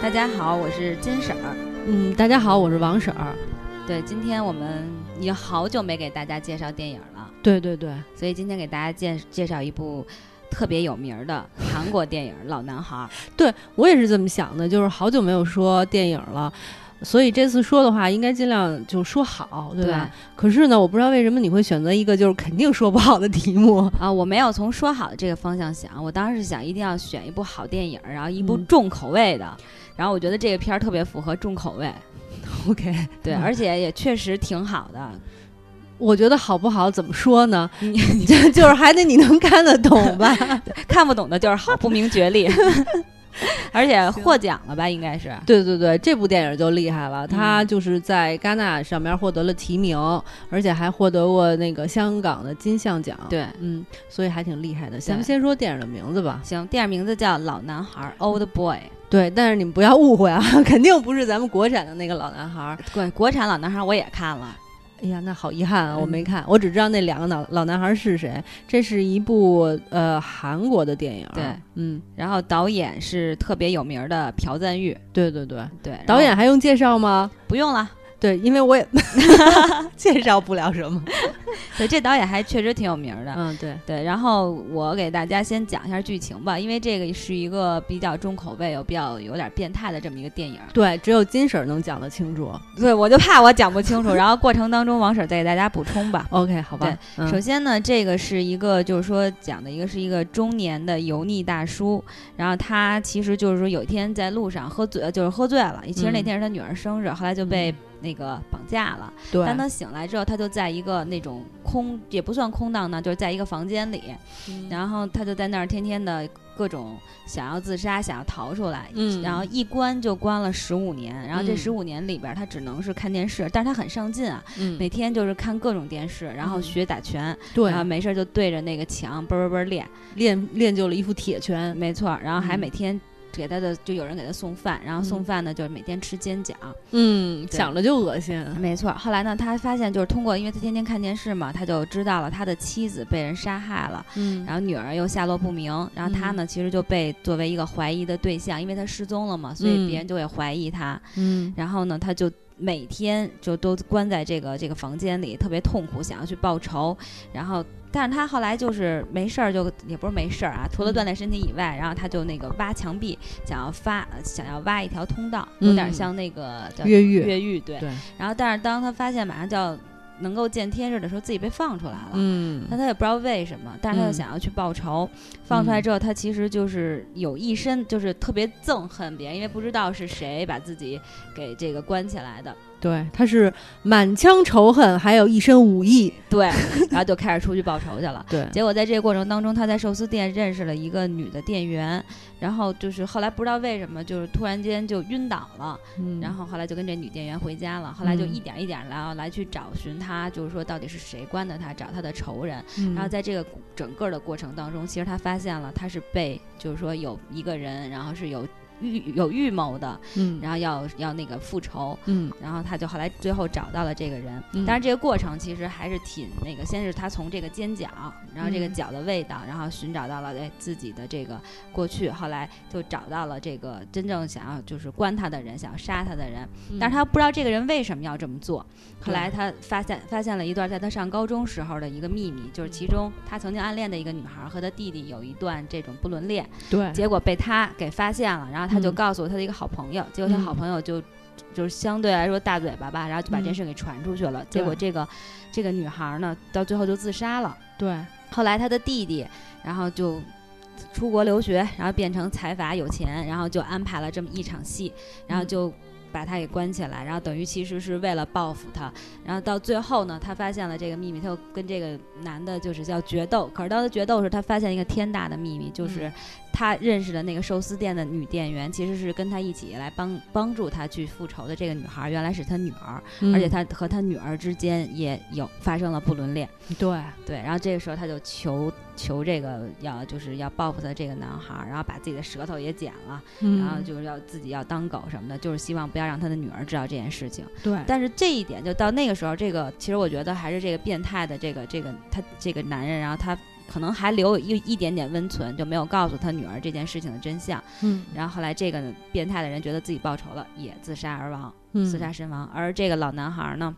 大家好，我是金婶儿。嗯，大家好，我是王婶儿。对，今天我们已经好久没给大家介绍电影了，对对对，所以今天给大家介介绍一部特别有名儿的韩国电影《老男孩》。对我也是这么想的，就是好久没有说电影了，所以这次说的话应该尽量就说好，对吧？可是呢，我不知道为什么你会选择一个就是肯定说不好的题目。啊，我没有从说好的这个方向想，我当时是想一定要选一部好电影，然后一部嗯重口味的，然后我觉得这个片儿特别符合重口味，OK，对，嗯而且也确实挺好的。我觉得好不好怎么说呢？你 就就是还得你能看得懂吧？看不懂的就是好，不明觉厉，而且获奖了吧？应该是。对对对，这部电影就厉害了，它嗯就是在戛纳上面获得了提名，而且还获得过那个香港的金像奖。，对，嗯，所以还挺厉害的。咱们先说电影的名字吧。行，电影名字叫《老男孩》（Old Boy）。对，但是你们不要误会啊，肯定不是咱们国产的那个老男孩儿。对，国产老男孩我也看了，哎呀，那好遗憾啊，我没嗯看，我只知道那两个老老男孩儿是谁。这是一部呃韩国的电影。对，嗯，然后导演是特别有名的朴赞玉。对对对，对，导演还用介绍吗？不用了。对，因为我也 介绍不了什么。对，这导演还确实挺有名的。嗯，对，对，然后我给大家先讲一下剧情吧，因为这个是一个比较重口味、有比较有点变态的这么一个电影。对，只有金婶儿能讲得清楚。对，我就怕我讲不清楚，然后过程当中王婶再给大家补充吧。OK，好吧。嗯首先呢，这个是一个，就是说讲的一个是一个中年的油腻大叔，然后他其实就是说有一天在路上喝醉，就是喝醉了，其实那嗯天是他女儿生日，后来就被那个绑架了。对，当他醒来之后，他就在一个那种空也不算空荡荡，就是在一个房间里，嗯。然后他就在那儿天天的各种想要自杀，想要逃出来，嗯。然后一关就关了十五年，然后这嗯。十五年里边儿他只能是看电视，但是他很上进啊，嗯，每天就是看各种电视，然后嗯。学打拳，对。然后没事儿就对着那个墙嘣嘣嘣练，练练就了一副铁拳。没错，然后还嗯。每天给他的就有人给他送饭，然后送嗯饭呢就是每天吃煎饺，嗯，想着就恶心。没错。后来呢，他发现就是通过，因为他天天看电视嘛，他就知道了他的妻子被人杀害了，嗯然后女儿又下落不明，然后他呢其实就被作为一个怀疑的对象，因为他失踪了嘛，所以嗯别人就会怀疑他。嗯然后呢，他就每天就都关在这个这个房间里，特别痛苦，想要去报仇。然后，但是他后来就是没事儿，就也不是没事儿啊，除了嗯锻炼身体以外，然后他就那个挖墙壁，想要发呃想要挖一条通道，有点嗯像那个叫越狱。越狱对。对，然后，但是当他发现马上就要能够见天日的时候，自己被放出来了。嗯但他也不知道为什么，但是他又嗯想要去报仇。放出来嗯之后，他其实就是有一身就是特别憎恨别人，因为不知道是谁把自己给这个关起来的。对，他是满腔仇恨，还有一身武艺。对，然后就开始出去报仇去了。对，结果在这个过程当中，他在寿司店认识了一个女的店员，然后就是后来不知道为什么，就是突然间就晕倒了，嗯然后后来就跟这女店员回家了。后来就嗯一点一点来来去找寻他，就是说到底是谁关的他，找他的仇人。嗯然后在这个整个的过程当中，其实他发现了他是被，就是说有一个人，然后是有预有预谋的，嗯然后要要那个复仇，嗯然后他就后来最后找到了这个人。嗯但是这个过程其实还是挺那个，先是他从这个尖角，然后这个角的味道，然后寻找到了哎自己的这个过去，后来就找到了这个真正想要就是关他的人，想要杀他的人。但是他不知道这个人为什么要这么做。后来他发现发现了一段在他上高中时候的一个秘密，就是其中他曾经暗恋的一个女孩和他弟弟有一段这种不伦恋，对，结果被他给发现了，然后他就嗯告诉他的一个好朋友，结果他好朋友就。就是相对来说大嘴巴吧，然后就把这嗯事给传出去了。结果这个这个女孩呢，到最后就自杀了。对，后来他的弟弟，然后就出国留学，然后变成财阀有钱，然后就安排了这么一场戏，然后嗯就把他给关起来，然后等于其实是为了报复他，然后到最后呢，他发现了这个秘密，他又跟这个男的就是叫决斗，可是当他决斗的时候，他发现一个天大的秘密，就是嗯他认识的那个寿司店的女店员，其实是跟他一起来帮帮助他去复仇的这个女孩，原来是他女儿，而且他和他女儿之间也有发生了不伦恋。对，对，然后这个时候他就求求这个要就是要报复他这个男孩儿，然后把自己的舌头也剪了，嗯然后就是要自己要当狗什么的，就是希望不要让他的女儿知道这件事情。对，但是这一点就到那个时候，这个其实我觉得还是这个变态的这个这个他这个男人，然后他可能还留有一一点点温存，就没有告诉他女儿这件事情的真相。嗯，然后后来这个变态的人觉得自己报仇了，也自杀而亡，嗯自杀身亡。而这个老男孩呢，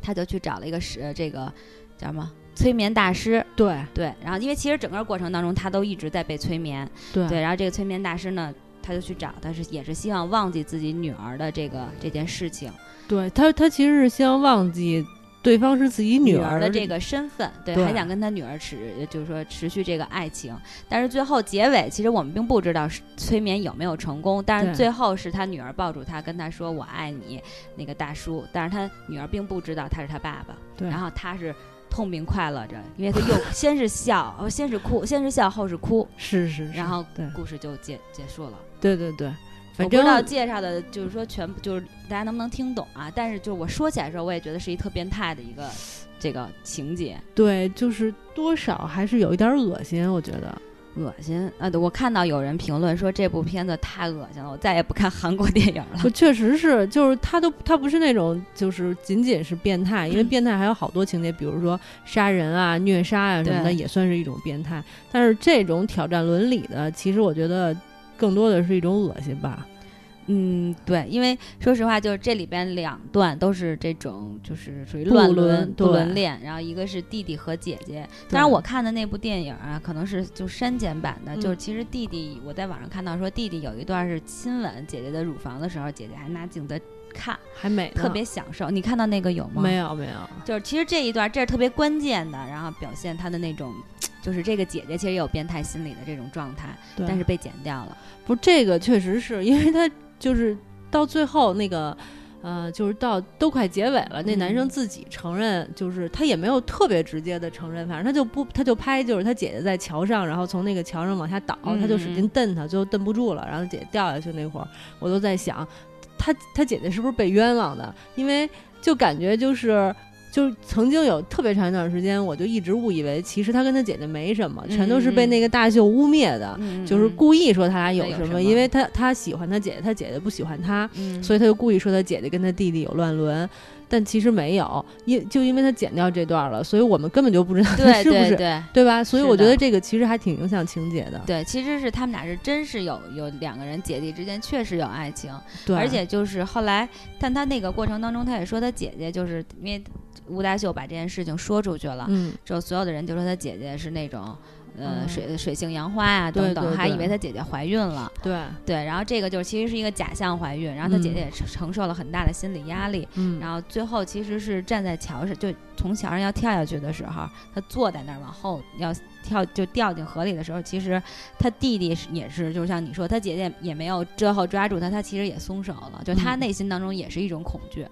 他就去找了一个是这个叫什么催眠大师，对对，然后因为其实整个过程当中他都一直在被催眠，对对，然后这个催眠大师呢。他就去找，他是也是希望忘记自己女儿的这个这件事情，对他他其实是希望忘记对方是自己女儿的这个身份，对，对还想跟他女儿持，就是说持续这个爱情。但是最后结尾，其实我们并不知道是催眠有没有成功，但是最后是他女儿抱住他，跟他说“我爱你”那个大叔，但是他女儿并不知道他是他爸爸，对然后他是痛并快乐着，因为他又 先是笑，哦，先是哭，先是笑，后是哭，是是是，然后故事就结结束了。对对对，反我不知道介绍的，就是说全部就是大家能不能听懂啊？但是就是我说起来的时候，我也觉得是一特变态的一个这个情节，对，就是多少还是有一点恶心，我觉得。恶心啊！对我看到有人评论说这部片子太恶心了，我再也不看韩国电影了不，。确实是，就是他都他不是那种，就是仅仅是变态，因为嗯变态还有好多情节，比如说杀人啊、虐杀啊什么的，也算是一种变态。但是这种挑战伦理的，其实我觉得更多的是一种恶心吧。嗯，对，因为说实话，就是这里边两段都是这种，就是属于乱伦不伦恋，然后一个是弟弟和姐姐。当然，我看的那部电影啊，可能是就删减版的，嗯就是其实弟弟，我在网上看到说弟弟有一段是亲吻姐姐的乳房的时候，姐姐还拿镜子看，还美呢，特别享受。你看到那个有吗？没有没有，就是其实这一段这是特别关键的，然后表现他的那种，就是这个姐姐其实也有变态心理的这种状态，但是被剪掉了。不，这个确实是因为他就是到最后那个。呃，就是到都快结尾了，那男生嗯自己承认，就是他也没有特别直接的承认，反正他就不，他就拍，就是他姐姐在桥上，然后从那个桥上往下倒，他就使劲嗯蹬他，最后蹬不住了，然后姐姐掉下去那会儿，我都在想，他他姐姐是不是被冤枉的？因为就感觉就是。就是曾经有特别长一段时间，我就一直误以为其实他跟他姐姐没什么，全都是被那个大秀污蔑的。嗯就是故意说他俩有什么，因为他他喜欢他姐姐，他姐姐不喜欢他，嗯，所以他就故意说他姐姐跟他弟弟有乱伦，但其实没有，因就因为他剪掉这段了，所以我们根本就不知道他对是不是对对对吧？所以我觉得这个其实还挺影响情节的。对，其实是他们俩是真是有有两个人姐弟之间确实有爱情，对，而且就是后来，但他那个过程当中，他也说他姐姐就是因为吴大秀把这件事情说出去了，嗯，之后所有的人就说他姐姐是那种。呃，嗯。水水性杨花呀、对等等，还以为他姐姐怀孕了，对，对，然后这个就是其实是一个假象怀孕，然后他姐嗯姐也承承受了很大的心理压力，嗯，然后最后其实是站在桥上，就从桥上要跳下去的时候，他坐在那儿往后要跳就掉进河里的时候，其实他弟弟是也是，就像你说，他姐姐也没有最后抓住他，他其实也松手了，就他嗯。内心当中也是一种恐惧，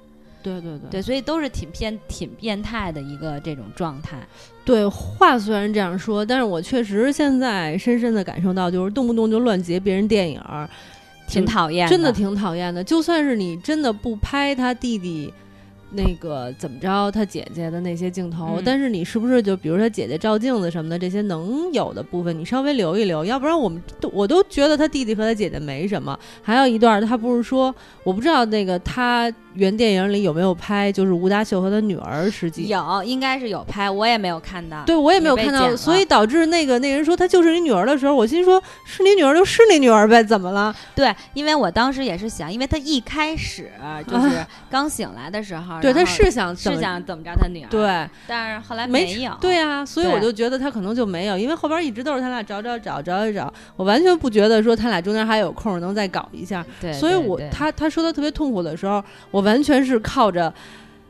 对对对对，所以都是挺偏挺变态的一个这种状态。对，话虽然这样说，但是我确实现在深深的感受到，就是动不动就乱截别人电影儿，挺讨厌，真的挺讨厌的。就算是你真的不拍他弟弟。那个怎么着，他姐姐的那些镜头，嗯但是你是不是就比如他姐姐照镜子什么的这些能有的部分，你稍微留一留，要不然我们都我都觉得他弟弟和他姐姐没什么。还有一段，他不是说我不知道那个他原电影里有没有拍，就是吴大秀和他女儿实际有应该是有拍，我也没有看到。对我也没有看到，所以导致那个那人说他就是你女儿的时候，我心说是你女儿就是你女儿呗，怎么了？对，因为我当时也是想，因为他一开始就是刚醒来的时候，啊对，他是想怎是么想怎么着他女儿，，对但是后来没有，对啊，所以我就觉得他可能就没有，因为后边一直都是他俩找找找找找找，我完全不觉得说他俩中间还有空能再搞一下，对，所以我他他说他特别痛苦的时候，我完全是靠着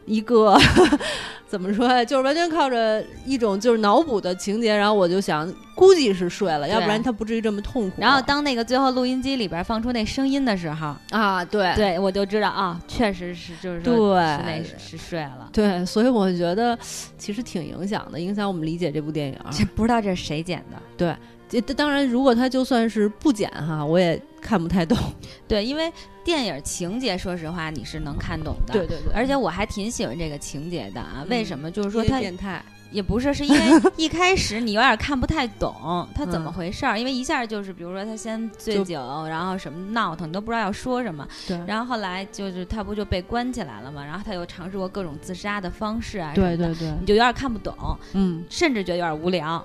一个 怎么说呀，就是完全靠着一种就是脑补的情节，然后我就想估计是睡了，要不然他不至于这么痛苦。然后当那个最后录音机里边放出那声音的时候，啊，对对我就知道啊，确实是就是对说是那是睡了。对，所以我觉得其实挺影响的，影响我们理解这部电影。这不知道这是谁剪的？对，这当然如果他就算是不剪哈，我也看不太懂。对，因为电影情节，说实话你是能看懂的。对对对，而且我还挺喜欢这个情节的啊，为什么？就是说他变态。也不是，是因为 一开始你有点看不太懂他怎么嗯回事儿，因为一下就是，比如说他先醉酒，然后什么闹腾，你都不知道要说什么。对，然后后来就是他不就被关起来了嘛，然后他又尝试过各种自杀的方式啊对对对，你就有点看不懂，嗯，甚至觉得有点无聊。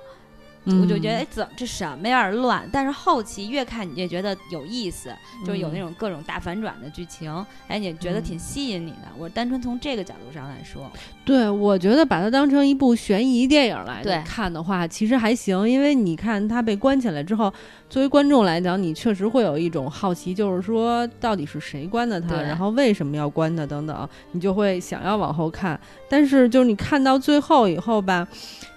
我就觉得哎，怎这什么有点乱？但是后期越看你越觉得有意思，就是有那种各种大反转的剧情，哎，你觉得挺吸引你的。我单纯从这个角度上来说，对我觉得把它当成一部悬疑电影来看的话，其实还行，因为你看他被关起来之后，作为观众来讲，你确实会有一种好奇，就是说到底是谁关的他，然后为什么要关他等等，你就会想要往后看。但是就是你看到最后以后吧。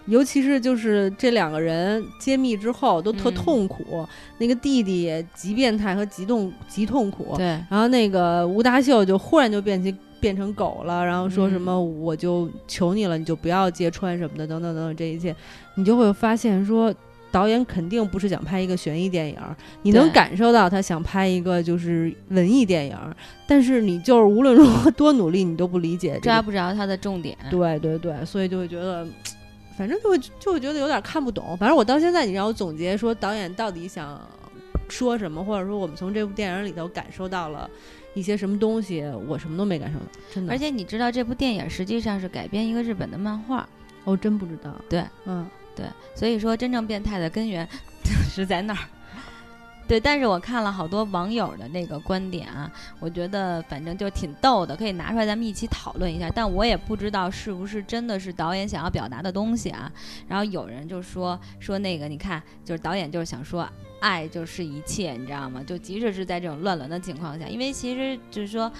尤其是就是这两个人揭秘之后都特痛苦，那个弟弟极变态和极痛极痛苦。对，然后那个吴大秀就忽然就变起变成狗了，然后说什么我就求你了，你就不要揭穿什么的，等等等等这一切，你就会发现说导演肯定不是想拍一个悬疑电影，你能感受到他想拍一个就是文艺电影，但是你就是无论如何多努力你都不理解，抓不着他的重点。对对对，所以就会觉得。反正就会就会觉得有点看不懂。反正我到现在，你让我总结说导演到底想说什么，或者说我们从这部电影里头感受到了一些什么东西，我什么都没感受到，真的。而且你知道这部电影实际上是改编一个日本的漫画，哦，真不知道。对，嗯，对，所以说真正变态的根源 是在那儿。对，但是我看了好多网友的那个观点啊，我觉得反正就挺逗的，可以拿出来咱们一起讨论一下。但我也不知道是不是真的是导演想要表达的东西啊。然后有人就说说那个，你看，就是导演就是想说，爱就是一切，你知道吗？就即使是在这种乱伦的情况下，因为其实就是说。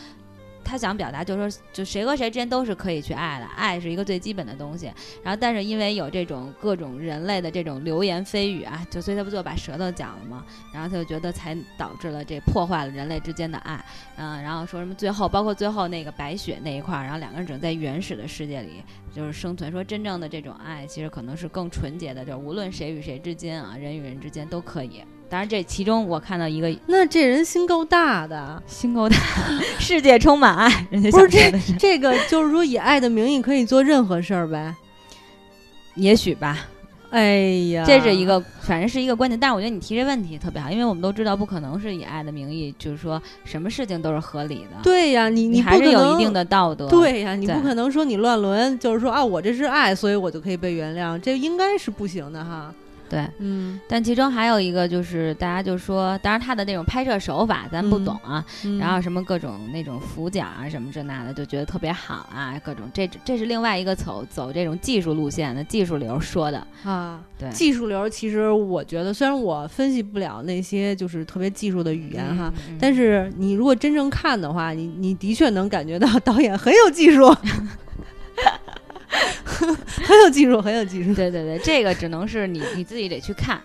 他想表达就是说，就谁和谁之间都是可以去爱的，爱是一个最基本的东西。然后，但是因为有这种各种人类的这种流言蜚语啊，就所以他不就把舌头讲了吗？然后他就觉得才导致了这破坏了人类之间的爱。嗯，然后说什么最后，包括最后那个白雪那一块儿，然后两个人只能在原始的世界里就是生存。说真正的这种爱，其实可能是更纯洁的，就是无论谁与谁之间啊，人与人之间都可以。当然，这其中我看到一个，那这人心够大的，心够大，世界充满爱。人家不是这这个，就是说以爱的名义可以做任何事儿呗？也许吧。哎呀，这是一个，反正是一个观点。但是我觉得你提这问题特别好，因为我们都知道不可能是以爱的名义，就是说什么事情都是合理的。对呀，你你还是有一定的道德。对呀，你不可能说你乱伦，就是说啊，我这是爱，所以我就可以被原谅，这应该是不行的哈。对，嗯，但其中还有一个就是，大家就说，当然他的那种拍摄手法咱不懂啊，然后。什么各种那种俯角啊什么这那的，就觉得特别好啊，各种这这是另外一个走走这种技术路线的技术流说的啊，对，技术流其实我觉得，虽然我分析不了那些就是特别技术的语言哈，但是你如果真正看的话，你你的确能感觉到导演很有技术。很有技术，很有技术。对对对，这个只能是你你自己得去看。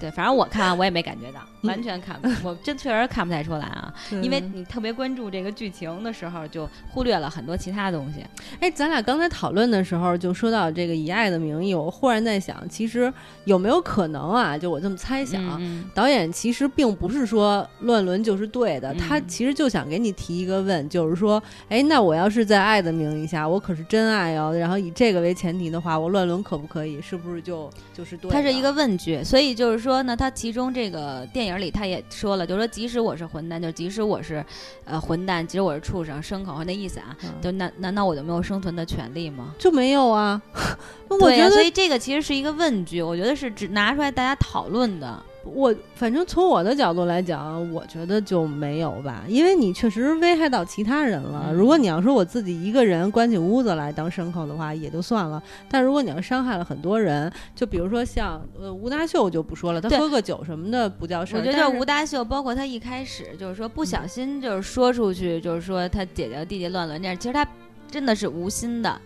对，反正我看完我也没感觉到，完全看不，我真确实看不太出来啊。因为你特别关注这个剧情的时候，就忽略了很多其他东西。哎，咱俩刚才讨论的时候就说到这个以爱的名义，我忽然在想，其实有没有可能啊？就我这么猜想，导演其实并不是说乱伦就是对的，他其实就想给你提一个问，就是说，哎，那我要是在爱的名义下，我可是真爱哦，然后以这个为前提的话，我乱伦可不可以？是不是就就是对？它是一个问句，所以就是说呢，他其中这个电影里他也说了，就是说即使我是混蛋，就即使我是呃混蛋，即使我是畜生、牲口，那意思啊，就难难道我就没有生存的权利吗？就没有啊？对呀，所以这个其实是一个问句，我觉得是只拿出来大家讨论的。我反正从我的角度来讲，我觉得就没有吧，因为你确实危害到其他人了。如果你要说我自己一个人关起屋子来当牲口的话，也就算了。但如果你要伤害了很多人，就比如说像呃吴大秀就不说了，他喝个酒什么的不叫事儿。我觉得吴大秀，包括他一开始就是说不小心就是说出去，就是说他姐姐弟弟乱伦这样，其实他真的是无心的。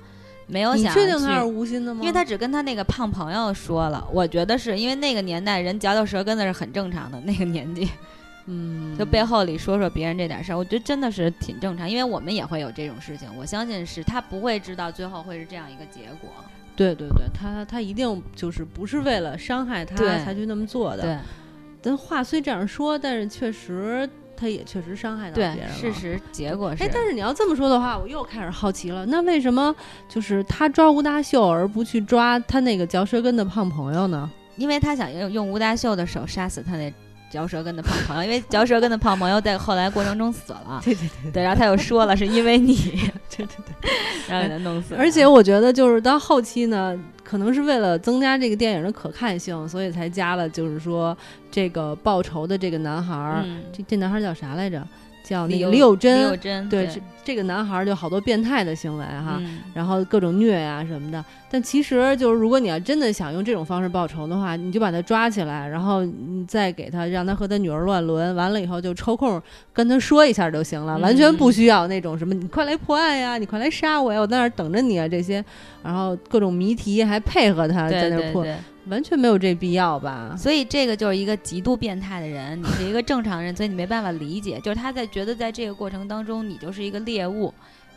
没有想，你确定他是无心的吗？因为他只跟他那个胖朋友说了，我觉得是因为那个年代人嚼嚼舌根子是很正常的，那个年纪，嗯，就背后里说说别人这点事儿，我觉得真的是挺正常，因为我们也会有这种事情，我相信是他不会知道最后会是这样一个结果。对对对，他他一定就是不是为了伤害他才去那么做的。对，但话虽这样说，但是确实。他也确实伤害到别人了。事实结果是。哎，但是你要这么说的话，我又开始好奇了。那为什么就是他抓吴大秀，而不去抓他那个嚼舌根的胖朋友呢？因为他想用用吴大秀的手杀死他那嚼舌根的胖朋友，因为嚼舌根的胖朋友在后来过程中死了。对对对对，然后他又说了是因为你，对对对，然后给他弄死了。而且我觉得就是到后期呢，可能是为了增加这个电影的可看性，所以才加了就是说这个报仇的这个男孩儿，嗯，这这男孩儿叫啥来着？叫那李个李友珍。李友珍，对，这这个男孩儿就好多变态的行为哈。嗯然后各种虐呀、什么的，但其实就是如果你要真的想用这种方式报仇的话，你就把他抓起来，然后你再给他让他和他女儿乱伦，完了以后就抽空跟他说一下就行了，嗯完全不需要那种什么你快来破案呀，你快来杀我呀，我在那儿等着你啊这些，然后各种谜题还配合他在那儿破，对对对，完全没有这必要吧？所以这个就是一个极度变态的人，你是一个正常人，所以你没办法理解，就是他在觉得在这个过程当中你就是一个猎物。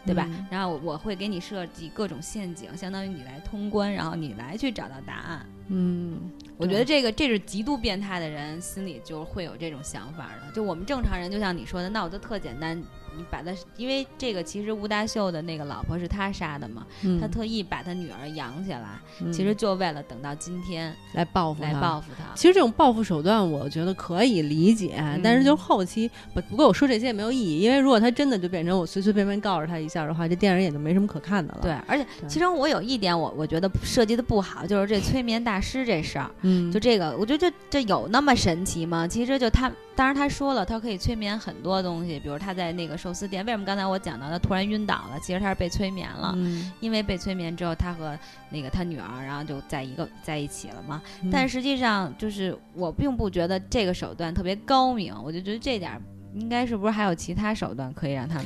对吧？嗯然后我会给你设计各种陷阱，相当于你来通关，然后你来去找到答案。嗯，我觉得这个这是极度变态的人心里就会有这种想法的。就我们正常人，就像你说的，那我就特简单，你把他，因为这个其实吴大秀的那个老婆是他杀的嘛，嗯他特意把他女儿养起来，嗯其实就为了等到今天来报复来他报复他。其实这种报复手段，我觉得可以理解，但是嗯就是后期不不过我说这些也没有意义，因为如果他真的就变成我随随便便告诉他一下的话，这电影也就没什么可看的了。对，，而且其中我有一点我我觉得设计的不好，就是这催眠大师这事儿。嗯，就这个，我觉得这这有那么神奇吗？其实就他，当然他说了，他可以催眠很多东西，比如他在那个寿司店，为什么刚才我讲到他突然晕倒了？其实他是被催眠了，嗯，因为被催眠之后，他和那个他女儿，然后就在一个在一起了嘛。嗯但实际上，就是我并不觉得这个手段特别高明，我就觉得这点儿应该是不是还有其他手段可以让他们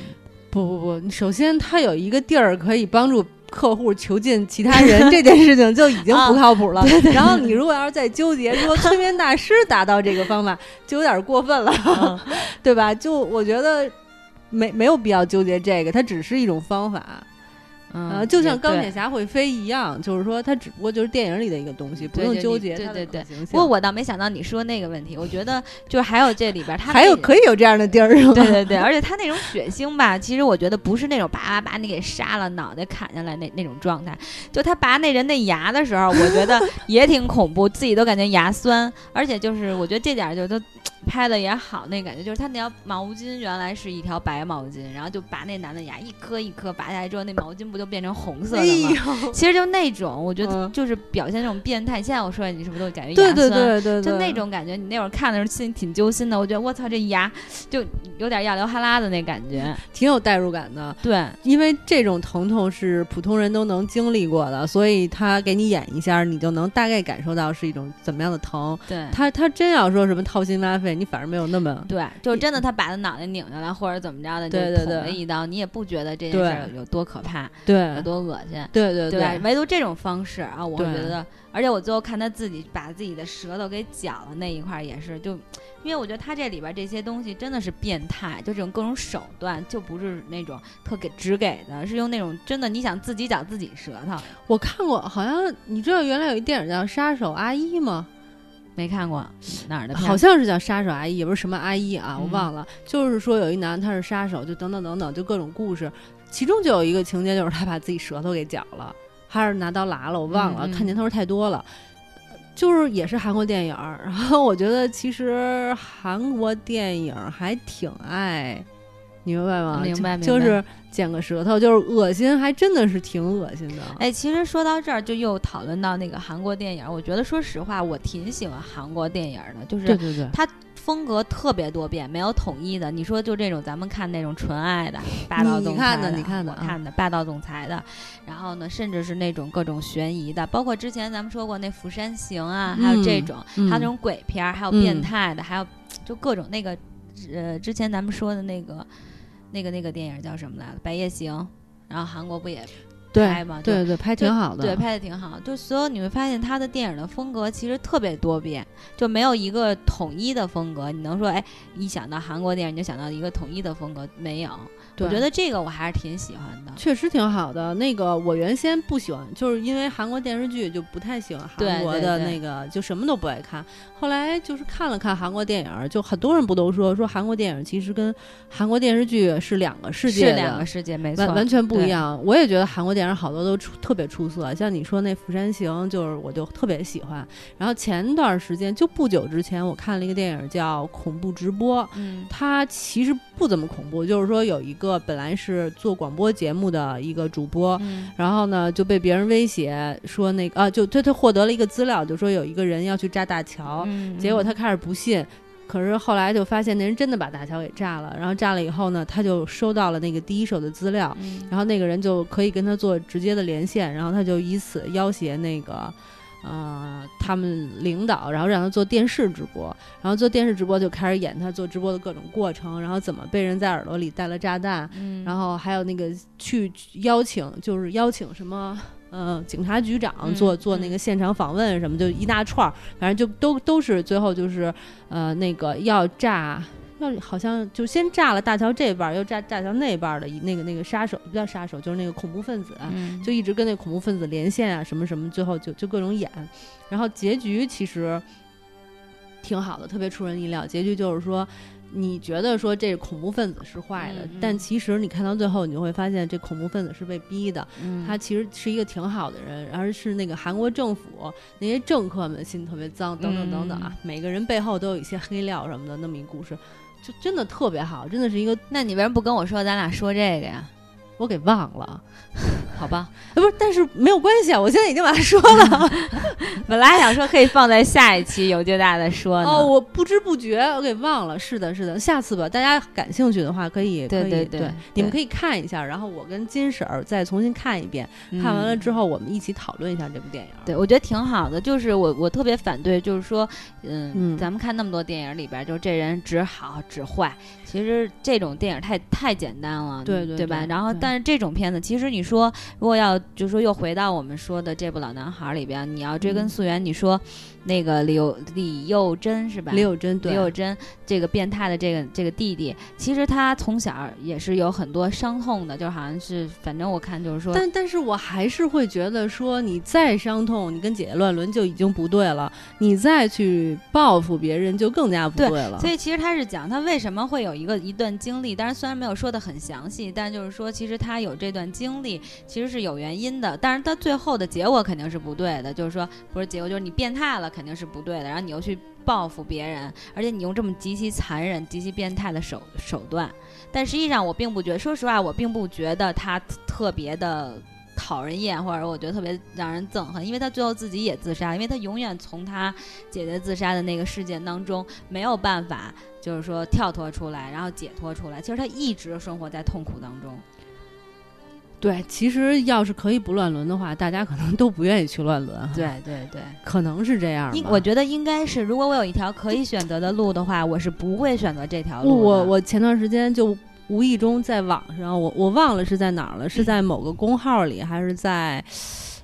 不不不，首先他有一个地儿可以帮助。客户囚禁其他人这件事情就已经不靠谱了。然后你如果要是再纠结说催眠大师达到这个方法，就有点过分了，嗯 对吧？就我觉得没没有必要纠结这个，它只是一种方法。嗯，呃，就像钢铁侠会飞一样，就是说它只不过就是电影里的一个东西，不用纠结它的对。不过我倒没想到你说那个问题，我觉得就是还有这里边儿他还有可以有这样的地儿是吗？对对对，而且他那种血腥吧，其实我觉得不是那种叭叭叭你给杀了，脑袋砍下来那那种状态。就他拔那人那牙的时候，我觉得 也挺恐怖，自己都感觉牙酸。而且就是我觉得这点儿就都拍的也好，那感觉就是他那条毛巾原来是一条白毛巾，然后就拔那男的牙一颗一颗拔下来之后，那毛巾不就变成红色哎的吗？呦，其实就那种，我觉得嗯就是表现那种变态。现在我说你是不是都感觉对对牙酸？对对对，就那种感觉，你那会儿看的时候心里挺揪心的。我觉得我操，这牙就有点要流哈喇的那感觉。挺有代入感的。对，因为这种疼痛是普通人都能经历过的，所以他给你演一下，你就能大概感受到是一种怎么样的疼。对，他他真要说什么掏心挖肺，你反而没有那么对，就真的他把他脑袋拧下来，或者怎么着的，就对对捅了对一刀，你也不觉得这件事儿有多可怕，对有多恶心。对对对吧？唯独这种方式啊，我会觉得，而且我最后看他自己把自己的舌头给绞了那一块儿也是，就因为我觉得他这里边这些东西真的是变态，就这种各种手段，就不是那种特给只给的，是用那种真的你想自己绞自己舌头，我看过，好像你知道原来有一电影叫《杀手阿一》吗？没看过哪儿的片？好像是叫杀手阿姨，也不是什么阿姨啊，我嗯忘了。就是说有一男他是杀手，就等等等等，就各种故事。其中就有一个情节，就是他把自己舌头给绞了，还是拿刀剌了，我忘了，看年头太多了。就是也是韩国电影儿，然后我觉得其实韩国电影儿还挺爱，你明白吗？明白明白就就是剪个舌头，就是恶心，还真的是挺恶心的。哎，其实说到这儿，就又讨论到那个韩国电影。我觉得，说实话，我挺喜欢韩国电影的，就是对对对，风格特别多变，没有统一的。你说就这种咱们看那种纯爱的、霸道总裁看的你看的啊我看的霸道总裁的，然后呢，甚至是那种各种悬疑的，包括之前咱们说过那《釜山行》啊，还有这嗯种，嗯还有那种鬼片儿，还有嗯变态的，还有就各种那个呃，之前咱们说的那个那个那个电影叫什么来着，《白夜行》，然后韩国不也拍对对对，拍挺好的。对，拍的挺好。就所有你会发现他的电影的风格其实特别多变，就没有一个统一的风格。你能说，哎，一想到韩国电影你就想到一个统一的风格？没有。我觉得这个我还是挺喜欢的。确实挺好的。那个我原先不喜欢，就是因为韩国电视剧就不太喜欢韩国的那个，就什么都不爱看。后来就是看了看韩国电影，就很多人不都说说韩国电影其实跟韩国电视剧是两个世界的，是两个世界，没错，完完全不一。样。我也觉得韩国电电影好多都出特别出色，像你说那《釜山行》，就是我就特别喜欢。然后前段时间就不久之前，我看了一个电影叫《恐怖直播》，嗯它其实不怎么恐怖，就是说有一个本来是做广播节目的一个主播，嗯然后呢就被别人威胁说那个啊，就他他获得了一个资料，就说有一个人要去炸大桥，嗯，结果他开始不信，可是后来就发现那人真的把大桥给炸了，然后炸了以后呢，他就收到了那个第一手的资料，嗯然后那个人就可以跟他做直接的连线，然后他就以此要挟那个。呃，他们领导，然后让他做电视直播，然后做电视直播就开始演他做直播的各种过程，然后怎么被人在耳朵里带了炸弹，嗯，然后还有那个去邀请，就是邀请什么。呃，警察局长嗯做做那嗯个现场访问什么，就一大串儿，反正就都都是最后就是，呃，那个要炸，要好像就先炸了大桥这半儿，又炸大桥那半儿的一那个那个杀手，不叫杀手，就是那个恐怖分子，嗯就一直跟那恐怖分子连线啊，什么什么，最后就就各种演，然后结局其实挺好的，特别出人意料。结局就是说，你觉得说这恐怖分子是坏的，但其实你看到最后，你就会发现这恐怖分子是被逼的，嗯他其实是一个挺好的人，而是那个韩国政府那些政客们心特别脏，等等等等啊，每个人背后都有一些黑料什么的，那么一故事。就真的特别好，真的是一个那你为什么不跟我说咱俩说这个呀？我给忘了，好吧，呃，不是，但是没有关系啊，我现在已经把它说了。本来想说可以放在下一期有就大的说呢。哦，我不知不觉我给忘了。是的，是的，下次吧，大家感兴趣的话可以，对对对你们可以看一下，然后我跟金婶儿再重新看一遍，嗯看完了之后我们一起讨论一下这部电影。对，我觉得挺好的。就是我我特别反对，就是说，嗯，嗯咱们看那么多电影里边儿，就是这人只好只坏。其实这种电影太太简单了，对对对吧？然后，但是这种片子，其实你说，如果要就是说又回到我们说的这部《老男孩》里边，你要追根嗯溯源，你说那个李幼李幼珍是吧？李幼珍对李幼珍这个变态的这个这个弟弟，其实他从小也是有很多伤痛的，就好像是，反正我看就是说，但但是我还是会觉得说，你再伤痛，你跟姐姐乱伦就已经不对了，你再去报复别人就更加不对对了。所以其实他是讲他为什么会有一个一段经历，当然虽然没有说的很详细，但就是说其实他有这段经历其实是有原因的，但是他最后的结果肯定是不对的，就是说不是结果就是你变态了肯定是不对的，然后你又去报复别人，而且你用这么极其残忍、极其变态的手手段，但实际上我并不觉得，说实话我并不觉得他特别的。讨人厌，或者我觉得特别让人憎恨，因为他最后自己也自杀，因为他永远从他姐姐自杀的那个事件当中没有办法，就是说跳脱出来，然后解脱出来。其实他一直生活在痛苦当中。对，其实要是可以不乱伦的话，大家可能都不愿意去乱伦。，对对对，可能是这样我觉得应该是，如果我有一条可以选择的路的话，我是不会选择这条路。我我前段时间就无意中在网上，我我忘了是在哪儿了，是在某个公号里，还是在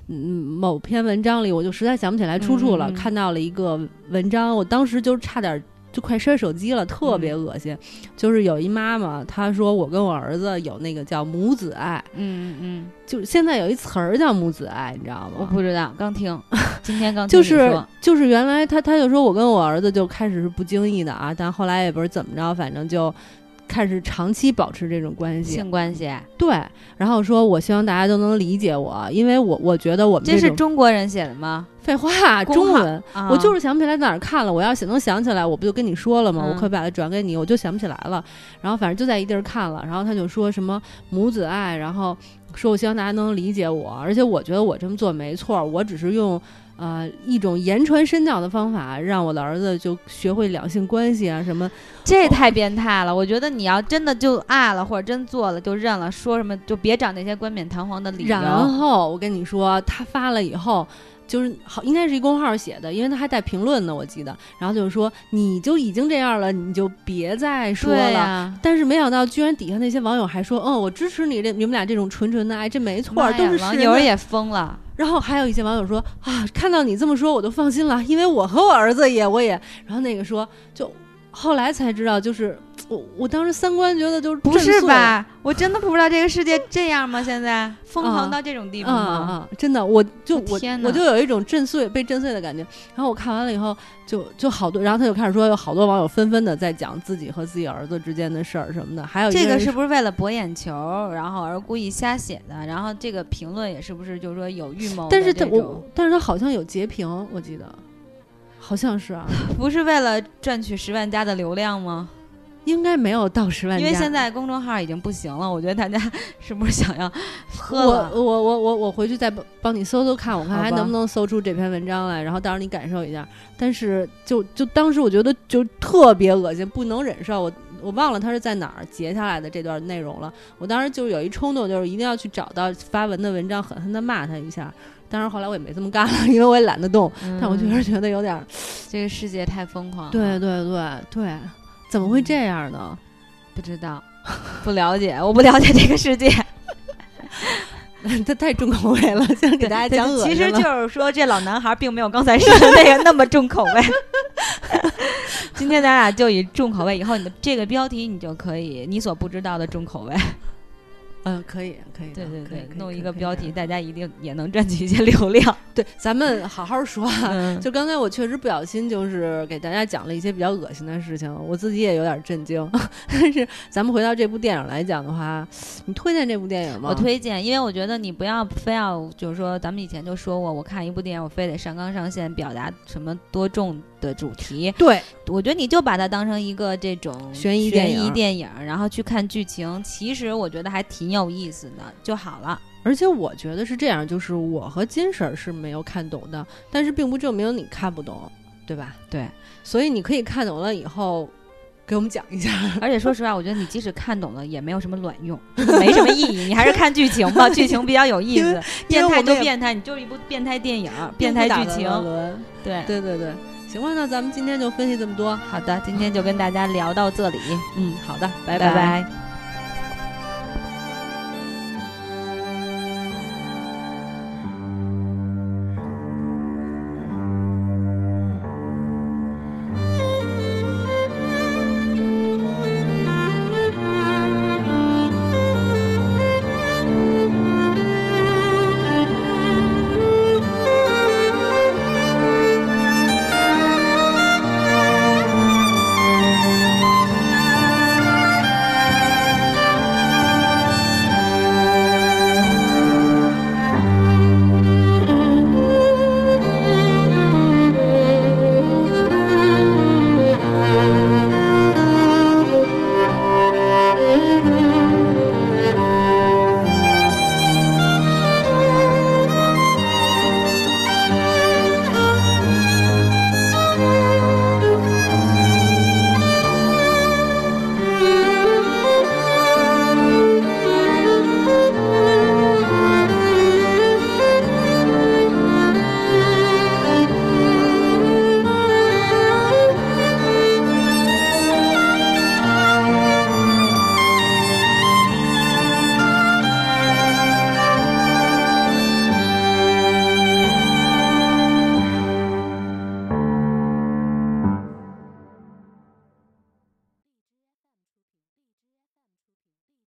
嗯某篇文章里，我就实在想不起来出处了。嗯嗯嗯看到了一个文章，我当时就差点。就快摔手机了，特别恶心。就是有一妈妈，她说我跟我儿子有那个叫母子爱，嗯嗯嗯，就现在有一词儿叫母子爱，你知道吗？我不知道，刚听，今天刚听就是说就是原来他他就说我跟我儿子就开始是不经意的啊，但后来也不是怎么着，反正就开始长期保持这种关系。性关系，对，然后说我希望大家都能理解我，因为我我觉得我们这是中国人写的吗？废话，中文。啊、我就是想不起来在哪儿看了，我要想能想起来，我不就跟你说了吗？嗯我可以把它转给你，我就想不起来了。然后反正就在一地儿看了，然后他就说什么母子爱，然后说我希望大家能理解我，而且我觉得我这么做没错，我只是用呃一种言传身教的方法，让我的儿子就学会两性关系啊什么。这太变态了！我觉得你要真的就爱了，或者真做了就认了，说什么就别找那些冠冕堂皇的理由。然后我跟你说，他发了以后。就是好，应该是一公号写的，因为他还带评论呢，我记得。然后就是说，你就已经这样了，你就别再说了。但是没想到，居然底下那些网友还说，嗯，我支持你这你们俩这种纯纯的爱，这没错，妈呀都是网友也疯了。然后还有一些网友说啊，看到你这么说，我都放心了，因为我和我儿子也，我也。然后那个说，就后来才知道，就是我我当时三观觉得就是不是吧？我真的不知道这个世界这样吗？现在 疯狂啊到这种地步啊吗？啊！真的，我就我天哪我就有一种震碎被震碎的感觉。然后我看完了以后，就就好多，然后他就开始说，有好多网友纷纷的在讲自己和自己儿子之间的事儿什么的。还有这个是不是为了博眼球，然后而故意瞎写的？然后这个评论也是不是就是说有预谋的但是他？我，但是他好像有截屏，我记得，好像是啊，不是为了赚取十万加的流量吗？应该没有到十万加。因为现在公众号已经不行了，我觉得大家是不是想要喝我了？我我我我回去再帮帮你搜搜看，我看还能不能搜出这篇文章来，然后到时候你感受一下。但是就就当时我觉得就特别恶心，不能忍受。我我忘了他是在哪儿截下来的这段内容了。我当时就有一冲动，就是一定要去找到发文的文章，狠狠的骂他一下。当然后来我也没这么干了，因为我也懒得动。但我就是觉得有点这个世界太疯狂了。对对对对，怎么会这样呢？不知道，不了解，我不了解这个世界。他太重口味了，想给大家讲恶。其实就是说，这老男孩并没有刚才说的那个那么重口味。今天咱俩就以重口味，以后你的这个标题你就可以你所不知道的重口味。嗯，可以可以，对对对弄一个标题，大家一定也能赚取一些流量。对，咱们好好说啊。嗯 就刚才我确实不小心，就是给大家讲了一些比较恶心的事情，我自己也有点震惊。但是咱们回到这部电影来讲的话，你推荐这部电影吗？我推荐，因为我觉得你不要非要就是说，咱们以前就说过，我看一部电影，我非得上纲上线表达什么多重的主题。对，我觉得你就把它当成一个这种悬疑悬电影疑电影，然后去看剧情，其实我觉得还挺有意思的就好了。而且我觉得是这样，就是我和金婶儿是没有看懂的，但是并不证明你看不懂，对吧？对，所以你可以看懂了以后。给我们讲一下，而且说实话，我觉得你即使看懂了，也没有什么卵用，没什么意义。你还是看剧情吧，剧情比较有意思。变态就变态，你就是一部变态电影，变态剧情。对，对对对，行吧，那咱们今天就分析这么多。好的，今天就跟大家聊到这里，嗯，好的，拜拜。拜